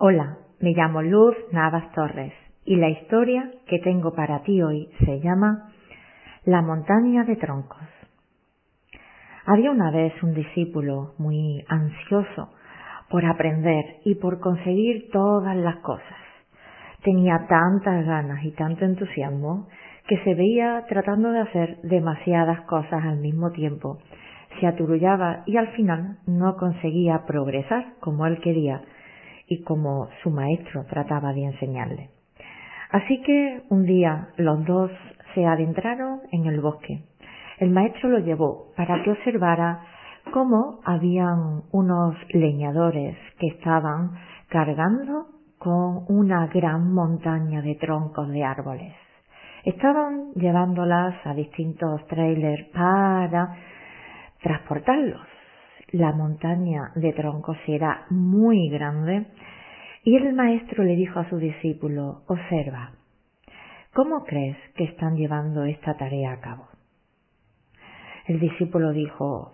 Hola, me llamo Luz Navas Torres y la historia que tengo para ti hoy se llama La montaña de troncos. Había una vez un discípulo muy ansioso por aprender y por conseguir todas las cosas. Tenía tantas ganas y tanto entusiasmo que se veía tratando de hacer demasiadas cosas al mismo tiempo. Se aturullaba y al final no conseguía progresar como él quería y como su maestro trataba de enseñarle. Así que un día los dos se adentraron en el bosque. El maestro lo llevó para que observara cómo habían unos leñadores que estaban cargando con una gran montaña de troncos de árboles. Estaban llevándolas a distintos trailers para transportarlos la montaña de troncos era muy grande y el maestro le dijo a su discípulo, observa, ¿cómo crees que están llevando esta tarea a cabo? El discípulo dijo,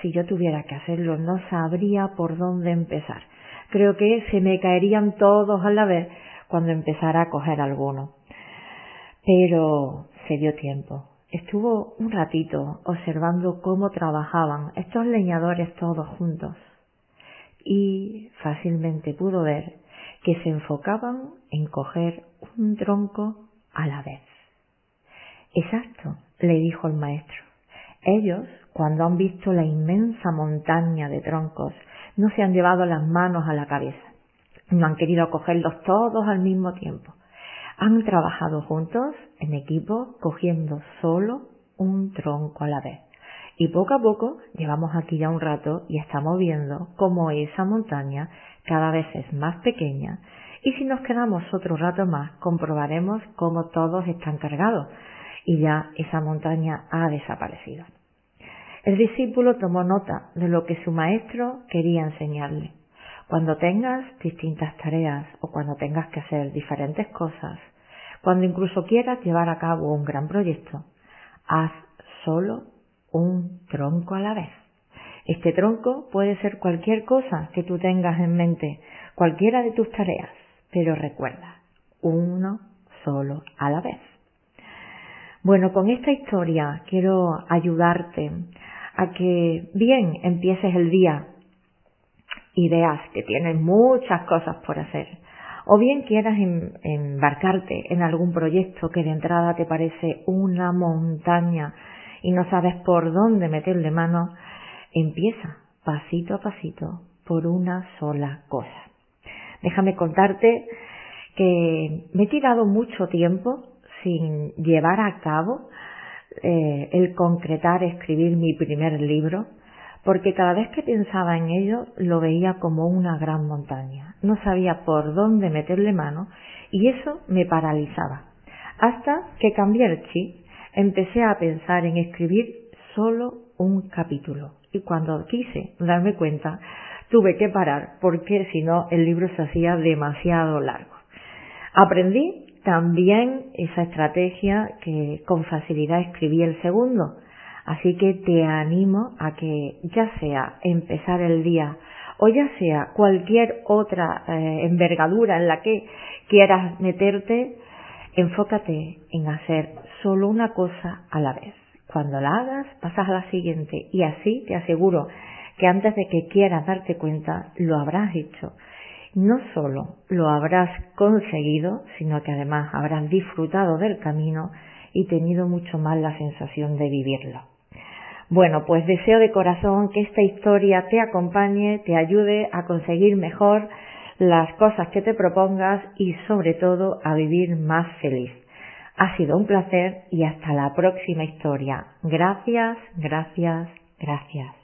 si yo tuviera que hacerlo no sabría por dónde empezar. Creo que se me caerían todos a la vez cuando empezara a coger alguno. Pero se dio tiempo Estuvo un ratito observando cómo trabajaban estos leñadores todos juntos y fácilmente pudo ver que se enfocaban en coger un tronco a la vez. Exacto, le dijo el maestro. Ellos, cuando han visto la inmensa montaña de troncos, no se han llevado las manos a la cabeza. No han querido cogerlos todos al mismo tiempo han trabajado juntos en equipo cogiendo solo un tronco a la vez. Y poco a poco llevamos aquí ya un rato y estamos viendo cómo esa montaña cada vez es más pequeña y si nos quedamos otro rato más comprobaremos cómo todos están cargados y ya esa montaña ha desaparecido. El discípulo tomó nota de lo que su maestro quería enseñarle. Cuando tengas distintas tareas o cuando tengas que hacer diferentes cosas, cuando incluso quieras llevar a cabo un gran proyecto, haz solo un tronco a la vez. Este tronco puede ser cualquier cosa que tú tengas en mente, cualquiera de tus tareas, pero recuerda, uno solo a la vez. Bueno, con esta historia quiero ayudarte a que bien empieces el día y veas que tienes muchas cosas por hacer. O bien quieras em, embarcarte en algún proyecto que de entrada te parece una montaña y no sabes por dónde meterle mano, empieza pasito a pasito por una sola cosa. Déjame contarte que me he tirado mucho tiempo sin llevar a cabo eh, el concretar escribir mi primer libro porque cada vez que pensaba en ello lo veía como una gran montaña. No sabía por dónde meterle mano y eso me paralizaba. Hasta que cambié el chip, empecé a pensar en escribir solo un capítulo. Y cuando quise darme cuenta, tuve que parar porque si no el libro se hacía demasiado largo. Aprendí también esa estrategia que con facilidad escribí el segundo, Así que te animo a que ya sea empezar el día o ya sea cualquier otra eh, envergadura en la que quieras meterte, enfócate en hacer solo una cosa a la vez. Cuando la hagas, pasas a la siguiente y así te aseguro que antes de que quieras darte cuenta, lo habrás hecho. No solo lo habrás conseguido, sino que además habrás disfrutado del camino y tenido mucho más la sensación de vivirlo. Bueno, pues deseo de corazón que esta historia te acompañe, te ayude a conseguir mejor las cosas que te propongas y sobre todo a vivir más feliz. Ha sido un placer y hasta la próxima historia. Gracias, gracias, gracias.